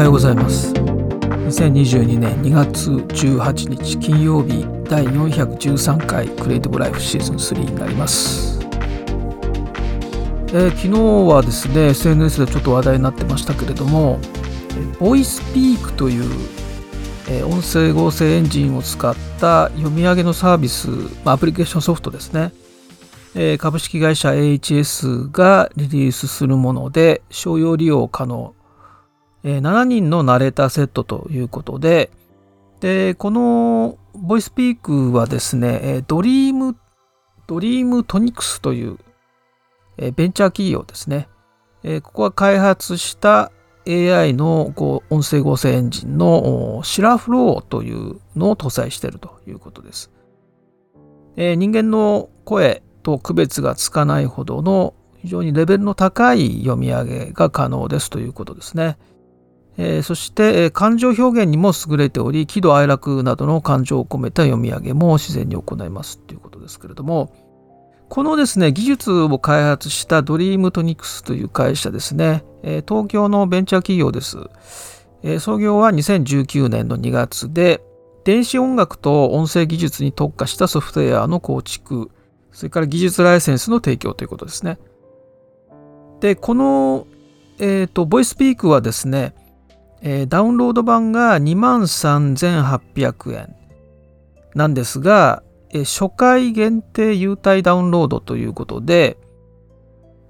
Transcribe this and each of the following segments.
はようございます。2022年2月18日金曜日第413回クリエイティブライフシーズン3になります。えー、昨日はですね SNS でちょっと話題になってましたけれどもボイスピークという、えー、音声合成エンジンを使った読み上げのサービス、まあ、アプリケーションソフトですね、え、株式会社 AHS がリリースするもので商用利用可能、え、7人のナレーターセットということででこの VOICEPEAK はですねドリーム Dreamtonics というベンチャー企業ですね。ここが開発した AI のこう音声合成エンジンの Syllaflow というのを搭載しているということです。人間の声と区別がつかないほどの非常にレベルの高い読み上げが可能ですということですね。えそして、え感情表現にも優れており喜怒哀楽などの感情を込めた読み上げも自然に行いますということですけれども、このですね、技術を開発したドリームトニクスという会社ですね、え東京のベンチャー企業です。え創業は2019年の2月で、電子音楽と音声技術に特化したソフトウェアの構築、それから技術ライセンスの提供ということですね。で、この、えっ、ー、と、ボイスピークはですね、えー、ダウンロード版が23,800円なんですが、初回限定優待ダウンロードということで、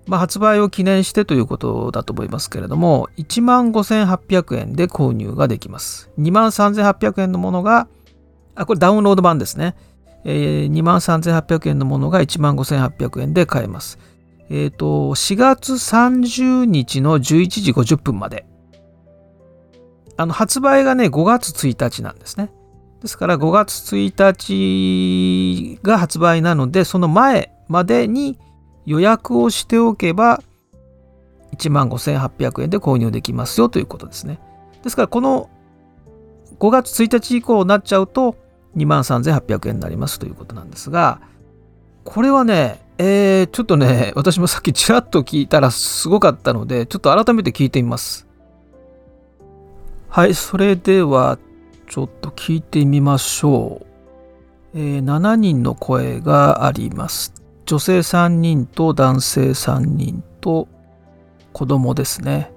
まあ、発売を記念してということだと思いますけれども、15,800円で購入ができます。23,800円のものが、あ、これダウンロード版ですね。えー、23,800円のものが15,800円で買えます。えっ、ー、と、4月30日の11時50分まで。あの、発売がね、5月1日なんですね。ですから5月1日が発売なので、その前までに予約をしておけば、15,800円で購入できますよということですね。ですから、この5月1日以降になっちゃうと、23,800円になりますということなんですが、これはね、えー、ちょっとね、私もさっきちらっと聞いたらすごかったので、ちょっと改めて聞いてみます。はい、それではちょっと聞いてみましょう。えー、7人の声があります。女性3人と男性3人と子供ですね。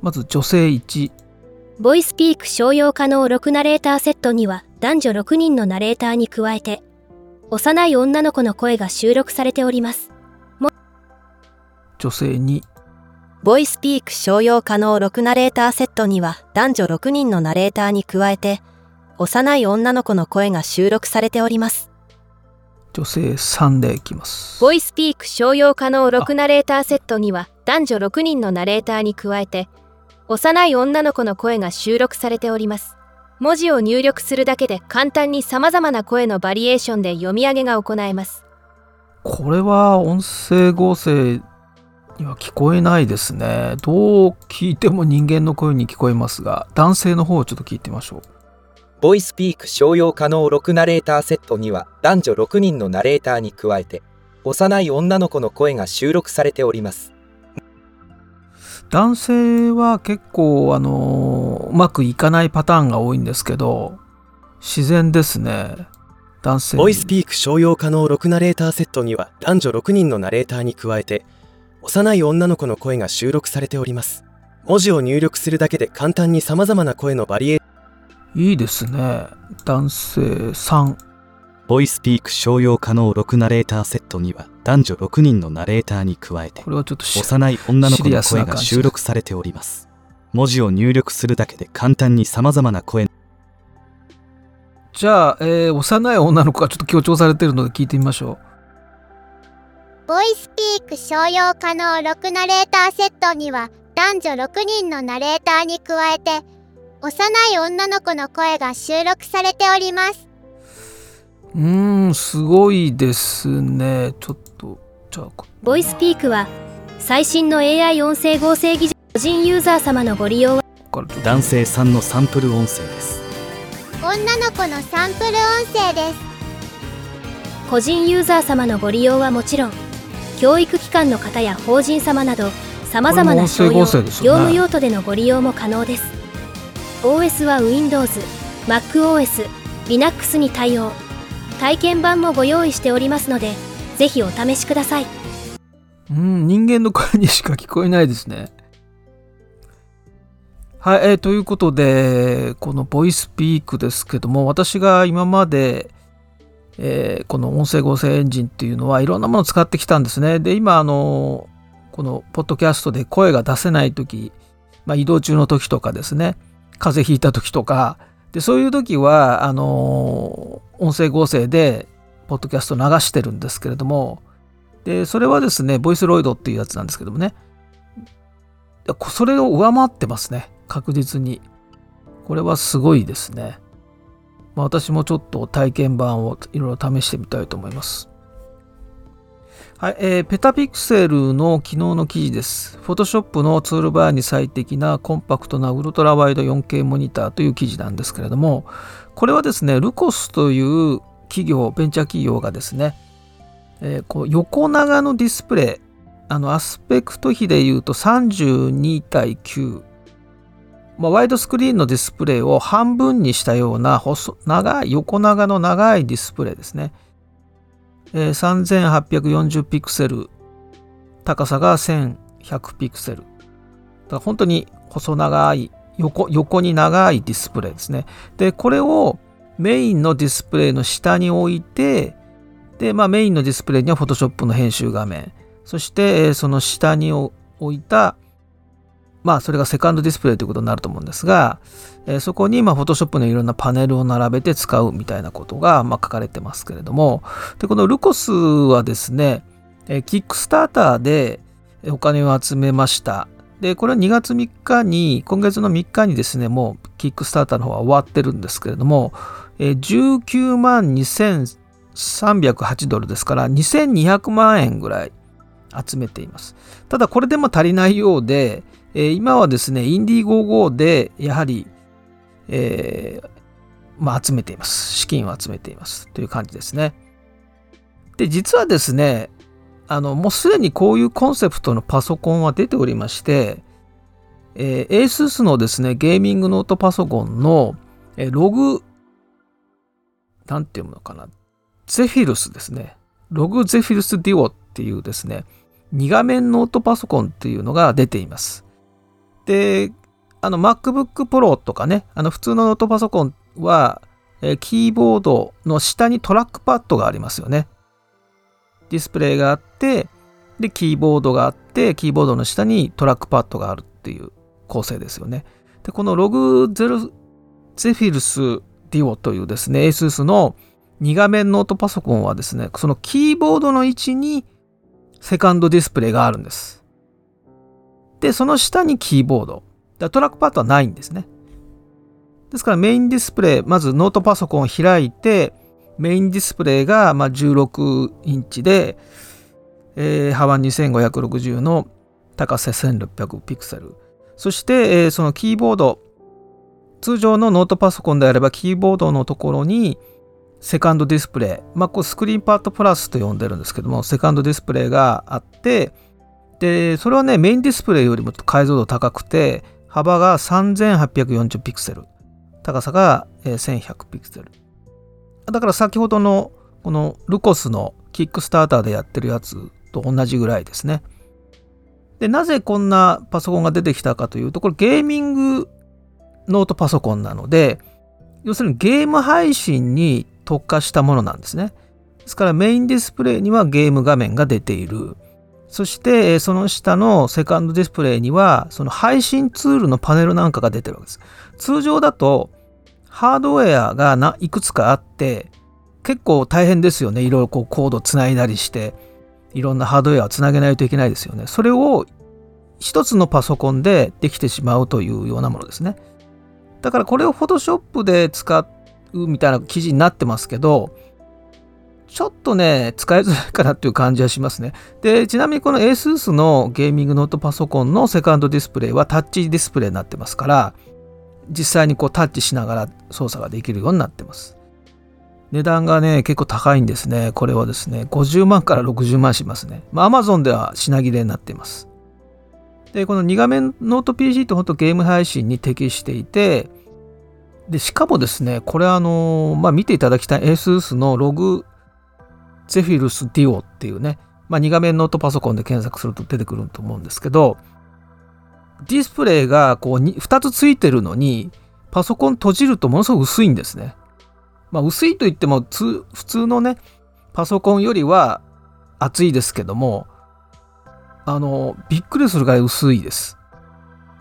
まず女性1。ボイスピーク商用可能6ナレーターセットには男女6人のナレーターに加えて幼い女の子の声が収録されております。女性2。ボイスピーク商用可能6ナレーターセットには男女6人のナレーターに加えて幼い女の子の声が収録されております。女性3でいきます。ボイスピーク商用可能6ナレーターセットには男女6人のナレーターに加えて幼い女の子の声が収録されております。文字を入力するだけで簡単に様々な声のバリエーションで読み上げが行えます。これは音声合成には聞こえないですね。どう聞いても人間の声に聞こえますが、男性の方をちょっと聞いてみましょう。ボイスピーク商用可能6ナレーターセットには男女6人のナレーターに加えて幼い女の子の声が収録されております男性は結構あのうまくいかないパターンが多いんですけど自然ですね男性ボイスピーク商用可能6ナレーターセットには男女6人のナレーターに加えて幼い女の子の声が収録されております。文字を入力するだけで簡単に様々な声のバリエーいいですね。男性3ボイスピーク商用可能6ナレーターセットには男女6人のナレーターに加えてこれはちょっと幼い女の子の声が収録されております。文字を入力するだけで簡単に様々な声。じゃあ、えー、幼い女の子がちょっと強調されてるので聞いてみましょうボイスピーク商用可能6ナレーターセットには男女6人のナレーターに加えて幼い女の子の声が収録されております。うーんすごいですね。ちょっとじゃあボイスピークは最新の AI 音声合成技術個人ユーザー様のご利用は？男性さんのサンプル音声です。女の子のサンプル音声です。個人ユーザー様のご利用はもちろん教育機関の方や法人様などさまざまな商用、ね、業務用途でのご利用も可能です OS は Windows、MacOS、Linux に対応。体験版もご用意しておりますので、ぜひお試しください。うん、人間の声にしか聞こえないですね。はい、えーということで、このボイスピークですけども、私が今まで、えーこの音声合成エンジンっていうのはいろんなものを使ってきたんですね。で、今、あの、このポッドキャストで声が出せない時、まあ、移動中の時とかですね、風邪ひいた時とか、で、そういう時は、あの、音声合成で、ポッドキャスト流してるんですけれども、で、それはですね、ボイスロイドっていうやつなんですけどもね、それを上回ってますね、確実に。これはすごいですね。まあ、私もちょっと体験版をいろいろ試してみたいと思います。はい、えーペタピクセルの昨日の記事です。Photoshop のツールバーに最適なコンパクトなウルトラワイド 4K モニターという記事なんですけれども、これはですね、ルコスという企業、ベンチャー企業がですね、えーこう横長のディスプレイ、あのアスペクト比で言うと32対9、まあ、ワイドスクリーンのディスプレイを半分にしたような細長い横長の長いディスプレイですね。えー3840ピクセル、高さが1100ピクセル。だから本当に細長い横、横に長いディスプレイですね。で、これをメインのディスプレイの下に置いて、で、まあメインのディスプレイには Photoshop の編集画面、そしてえーその下に置いた、まあそれがセカンドディスプレイということになると思うんですが、えーそこにまあ Photoshop のいろんなパネルを並べて使うみたいなことがまあ書かれてますけれども、で、このルコスはですね、えーキックスターターでお金を集めました。で、これは2月3日に、今月の3日にですね、もうキックスターターの方は終わってるんですけれども、えー19万2308ドルですから、2200万円ぐらい集めています。ただこれでも足りないようで、えー今はですね、インディーゴーゴーでやはり、えーまあ、集めています。資金を集めています。という感じですね。で、実はですね、あの、もうすでにこういうコンセプトのパソコンは出ておりまして、えー、ASUS のですね、ゲーミングノートパソコンの、えーログ、なんていうのかな、ゼフィルスですね。ログゼフィルスデュオっていうですね、2画面ノートパソコンっていうのが出ています。で、あの MacBook Pro とかね、あの普通のノートパソコンは、えキーボードの下にトラックパッドがありますよね。ディスプレイがあって、で、キーボードがあって、キーボードの下にトラックパッドがあるっていう構成ですよね。で、この ROG ゼル Zephyrus Duo というですね、ASUS の2画面ノートパソコンはですね、そのキーボードの位置にセカンドディスプレイがあるんです。で、その下にキーボード。だトラックパッドはないんですね。ですからメインディスプレイ、まずノートパソコンを開いて、メインディスプレイがま16インチで、えー幅2560の高さ1600ピクセル。そして、えーそのキーボード、通常のノートパソコンであればキーボードのところにセカンドディスプレイ、まあ、こう ScreenPad Plus と呼んでるんですけども、セカンドディスプレイがあって、で、それはね、メインディスプレイよりも解像度高くて、幅が3840ピクセル、高さが1100ピクセル。だから先ほどのこのルコスのキックスターターでやってるやつと同じぐらいですね。で、なぜこんなパソコンが出てきたかというと、これゲーミングノートパソコンなので、要するにゲーム配信に特化したものなんですね。ですからメインディスプレイにはゲーム画面が出ている。そしてその下のセカンドディスプレイにはその配信ツールのパネルなんかが出てるわけです。通常だとハードウェアがいくつかあって結構大変ですよね。いろいろこうコードつないだりしていろんなハードウェアをつなげないといけないですよね。それを一つのパソコンでできてしまうというようなものですね。だからこれを Photoshop で使うみたいな記事になってますけど、ちょっとね、使いづらいかなっていう感じはしますね。で、ちなみにこの ASUS のゲーミングノートパソコンのセカンドディスプレイはタッチディスプレイになってますから、実際にこうタッチしながら操作ができるようになってます。値段がね、結構高いんですね。これはですね、50万から60万しますね。まあ、Amazon では品切れになっています。で、この2画面ノート PC って本当ゲーム配信に適していて、でしかもですねこれあの、まあ、見ていただきたい ASUS のログゼフィルスディオっていうね、まあ、2画面ノートパソコンで検索すると出てくると思うんですけどディスプレイがこう 2, 2つついてるのにパソコン閉じるとものすごく薄いんですね。まあ、薄いといっても普通のねパソコンよりは厚いですけどもあのびっくりするぐらい薄いです。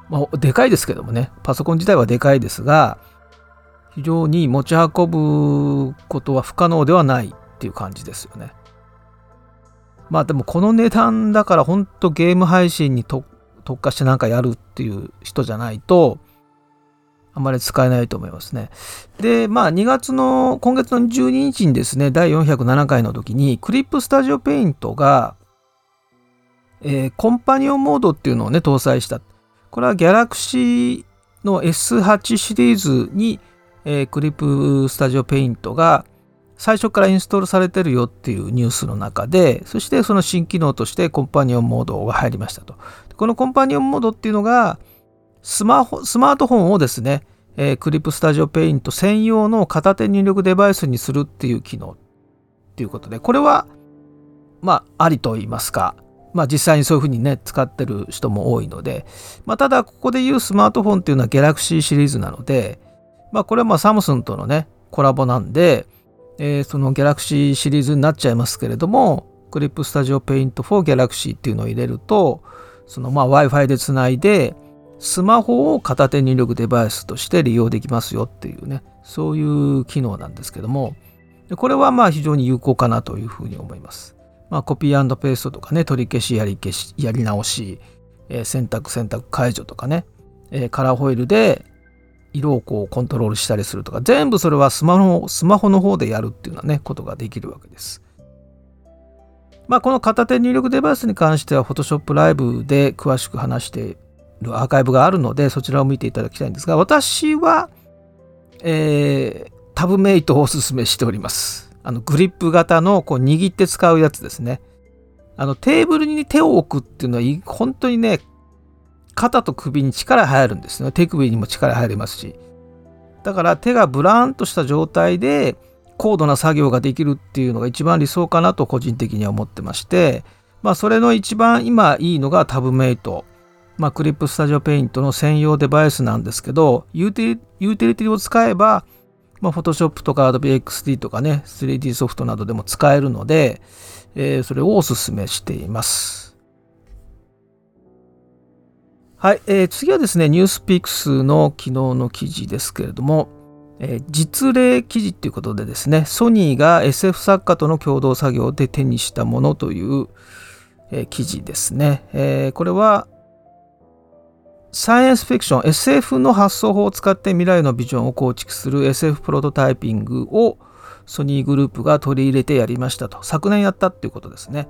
まあ、でかいですけどもねパソコン自体はでかいですが非常に持ち運ぶことは不可能ではないっていう感じですよね。まあでもこの値段だから本当ゲーム配信に特化してなんかやるっていう人じゃないとあまり使えないと思いますね。で、まあ2月の、今月の12日にですね、第407回の時にクリップスタジオペイントが、えー、コンパニオンモードっていうのをね、搭載した。これはギャラクシーの S8 シリーズにえー、 CLIP STUDIO PAINT が最初からインストールされてるよっていうニュースの中で、そしてその新機能としてコンパニオンモードが入りましたと。このコンパニオンモードっていうのが、スマホ、スマートフォンをですね、えー、 CLIP STUDIO PAINT 専用の片手入力デバイスにするっていう機能っていうことで、これは、まあ、ありと言いますか、まあ実際にそういうふうにね、使ってる人も多いので、まあただここで言うスマートフォンっていうのは Galaxy シリーズなので、まあこれはまあサムスンとのね、コラボなんで、えー、その Galaxy シリーズになっちゃいますけれども、クリップスタジオペイント for Galaxy っていうのを入れると、そのまあ Wi-Fi でつないで、スマホを片手入力デバイスとして利用できますよっていうね、そういう機能なんですけども、これはまあ非常に有効かなというふうに思います。まあ、コピーペーストとかね、取り消し、やり消し、やり直し、えー、選択、選択解除とかね、えー、カラーホイールで色をこうコントロールしたりするとか、全部それはスマホスマホの方でやるっていうようなね、ことができるわけです。まあ、この片手入力デバイスに関しては Photoshop Live で詳しく話しているアーカイブがあるので、そちらを見ていただきたいんですが、私は、えー、タブメイトをおすすめしております。あのグリップ型のこう握って使うやつですね。あのテーブルに手を置くっていうのは本当にね肩と首に力入るんですね。手首にも力入りますし。だから手がブラーンとした状態で高度な作業ができるっていうのが一番理想かなと個人的には思ってまして、まあそれの一番今いいのがタブメイト。まあクリップスタジオペイントの専用デバイスなんですけど、ユーティリティを使えば、まあ、Photoshop とか Adobe XD とかね、3D ソフトなどでも使えるので、えー、それをお勧めしています。はい、えー、次はですね、ニュースピックスの昨日の記事ですけれども、えー、実例記事っていうことでですね、ソニーが SF 作家との共同作業で手にしたものという、えー、記事ですね。えー、これは、サイエンスフィクション、SF の発想法を使って未来のビジョンを構築する SF プロトタイピングをソニーグループが取り入れてやりましたと。昨年やったっていうことですね。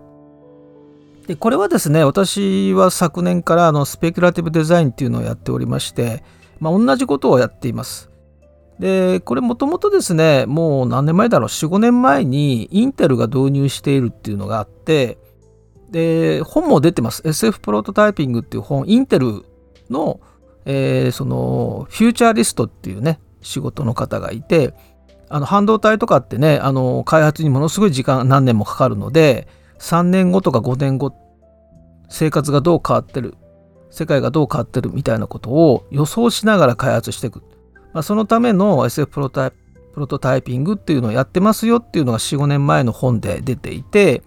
でこれはですね私は昨年からあのスペキュラティブデザインっていうのをやっておりまして、まあ、同じことをやっています。でこれもともとですねもう何年前だろう45年前にインテルが導入しているっていうのがあってで本も出てます。SF プロトタイピングっていう本インテルの、えー、そのフューチャーリストっていうね仕事の方がいてあの半導体とかってねあの開発にものすごい時間何年もかかるので3年後とか5年後生活がどう変わってる世界がどう変わってるみたいなことを予想しながら開発していく、まあ、そのための SF プロタイプロトタイピングっていうのをやってますよっていうのが45年前の本で出ていて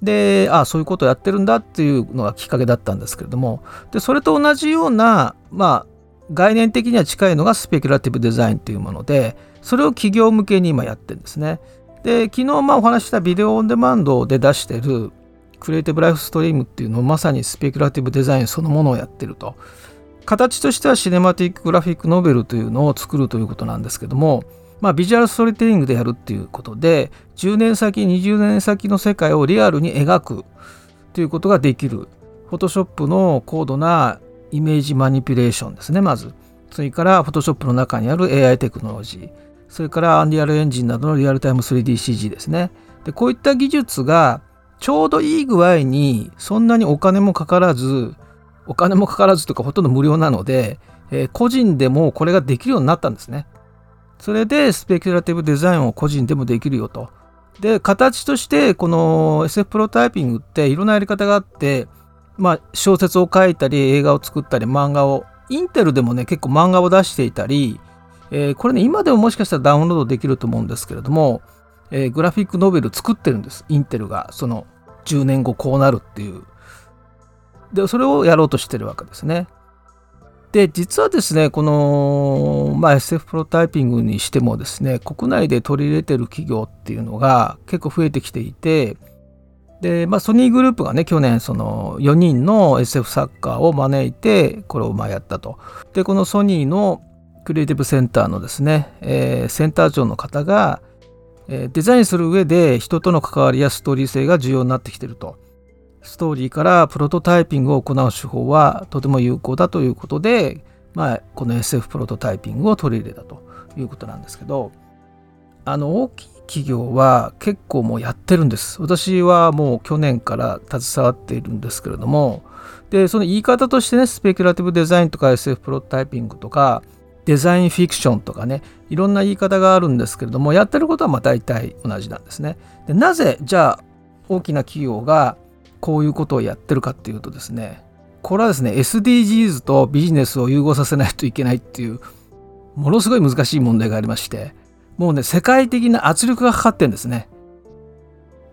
でああそういうことをやってるんだっていうのがきっかけだったんですけれどもでそれと同じようなまあ概念的には近いのがスペキュラティブデザインというものでそれを企業向けに今やってるんですね。で昨日まあお話したビデオオンデマンドで出してるクリエイティブライフストリームっていうのをまさにスペキュラティブデザインそのものをやってると。形としてはシネマティックグラフィックノベルというのを作るということなんですけどもまあビジュアルストーリーテリングでやるっていうことで10年先20年先の世界をリアルに描くということができるフォトショップの高度なイメージマニピュレーションですねまず。それからフォトショップの中にある AI テクノロジー。それからアンディアルエンジンなどのリアルタイム 3DCG ですね。で、こういった技術がちょうどいい具合にそんなにお金もかからず、お金もかからずとかほとんど無料なので、えー、個人でもこれができるようになったんですね。それでスペキュラティブデザインを個人でもできるよと。で、形としてこの SF プロタイピングっていろんなやり方があって、まあ小説を書いたり映画を作ったり漫画を、インテルでもね結構漫画を出していたり、えー、これね今でももしかしたらダウンロードできると思うんですけれども、えー、グラフィックノベル作ってるんです。インテルがその10年後こうなるっていう。で、それをやろうとしてるわけですね。で、実はですね、この、まあ、SF プロタイピングにしてもですね、国内で取り入れてる企業っていうのが結構増えてきていて、で、まあ、ソニーグループがね、去年、その4人の SF 作家を招いて、これをまあやったと。で、このソニーのクリエイティブセンターのですね、えー、センター長の方が、えー、デザインする上で人との関わりやストーリー性が重要になってきてると。ストーリーからプロトタイピングを行う手法はとても有効だということで、まあ、この SF プロトタイピングを取り入れたということなんですけどあの大きい企業は結構もうやってるんです私はもう去年から携わっているんですけれどもでその言い方としてねスペキュラティブデザインとか SF プロトタイピングとかデザインフィクションとかねいろんな言い方があるんですけれどもやってることはまあ大体同じなんですね。でなぜじゃあ大きな企業がこういうことをやってるかっていうとですねこれはですね SDGs とビジネスを融合させないといけないっていうものすごい難しい問題がありましてもうね世界的な圧力がかかってんですね。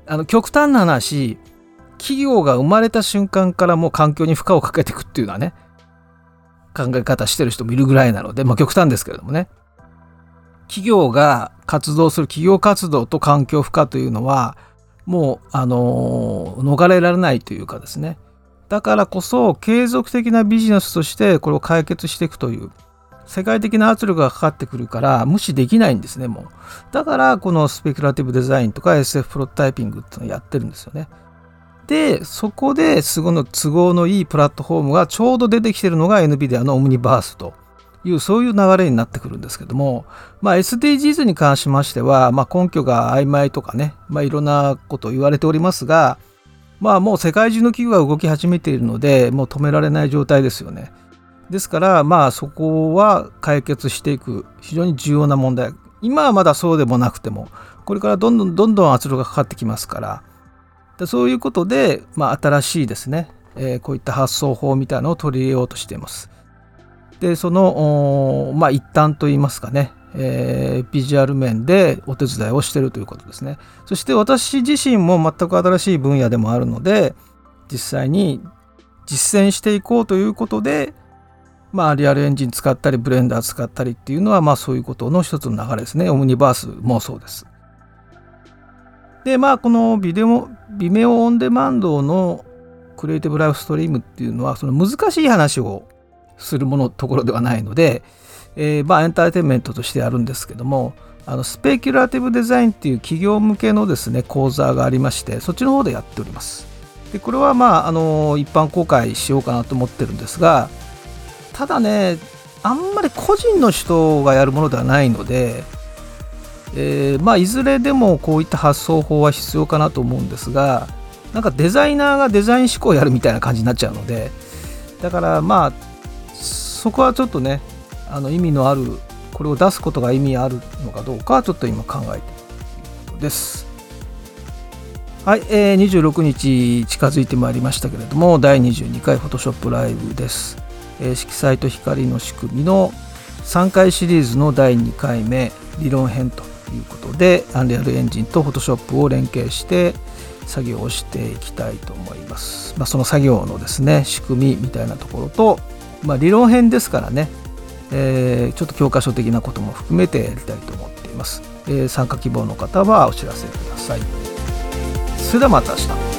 あの極端な話企業が生まれた瞬間からもう環境に負荷をかけていくっていうのはね考え方してる人もいるぐらいなのでまあ極端ですけれどもね。企業が活動する企業活動と環境負荷というのはもう、あの逃れられないというかですね。だからこそ継続的なビジネスとしてこれを解決していくという世界的な圧力がかかってくるから無視できないんですねもう。だからこのスペキュラティブデザインとか SF プロトタイピングっていうのをやってるんですよね。でそこですごの都合のいいプラットフォームがちょうど出てきてるのが NVIDIA のオムニバースというそういう流れになってくるんですけども、まあ、SDGs に関しましては、まあ、根拠が曖昧とかね、まあ、いろんなことを言われておりますが、まあ、もう世界中の企業が動き始めているのでもう止められない状態ですよね。ですからまあそこは解決していく非常に重要な問題今はまだそうでもなくてもこれからどんどんどんどん圧力がかかってきますからでそういうことで、まあ、新しいですね、えー、こういった発想法みたいなのを取り入れようとしています。でそのまあ一端といいますかね、えー、ビジュアル面でお手伝いをしてるということですね。そして私自身も全く新しい分野でもあるので実際に実践していこうということでまあリアルエンジン使ったりブレンダー使ったりっていうのはまあそういうことの一つの流れですね。オムニバースもそうです。でまあこのビデオビメオオンデマンドのクリエイティブライフストリームっていうのはその難しい話をするものところではないので、えー、まあエンターテインメントとしてあるんですけどもあのスペキュラティブデザインっていう企業向けのですね講座がありましてそっちの方でやっております。でこれはまああの一般公開しようかなと思ってるんですがただねあんまり個人の人がやるものではないので、えー、まあいずれでもこういった発想法は必要かなと思うんですがなんかデザイナーがデザイン思考をやるみたいな感じになっちゃうのでだからまあそこはちょっとねあの意味のあるこれを出すことが意味あるのかどうかちょっと今考えているとことです。はい、えー、26日近づいてまいりましたけれども第22回 Photoshop ライブです。えー、色彩と光の仕組みの3回シリーズの第2回目理論編ということでアンリアルエンジンと Photoshop を連携して作業をしていきたいと思います。まあ、その作業のですね仕組みみたいなところとまあ、理論編ですからね、えー、ちょっと教科書的なことも含めてやりたいと思っています、えー、参加希望の方はお知らせください。それではまた明日。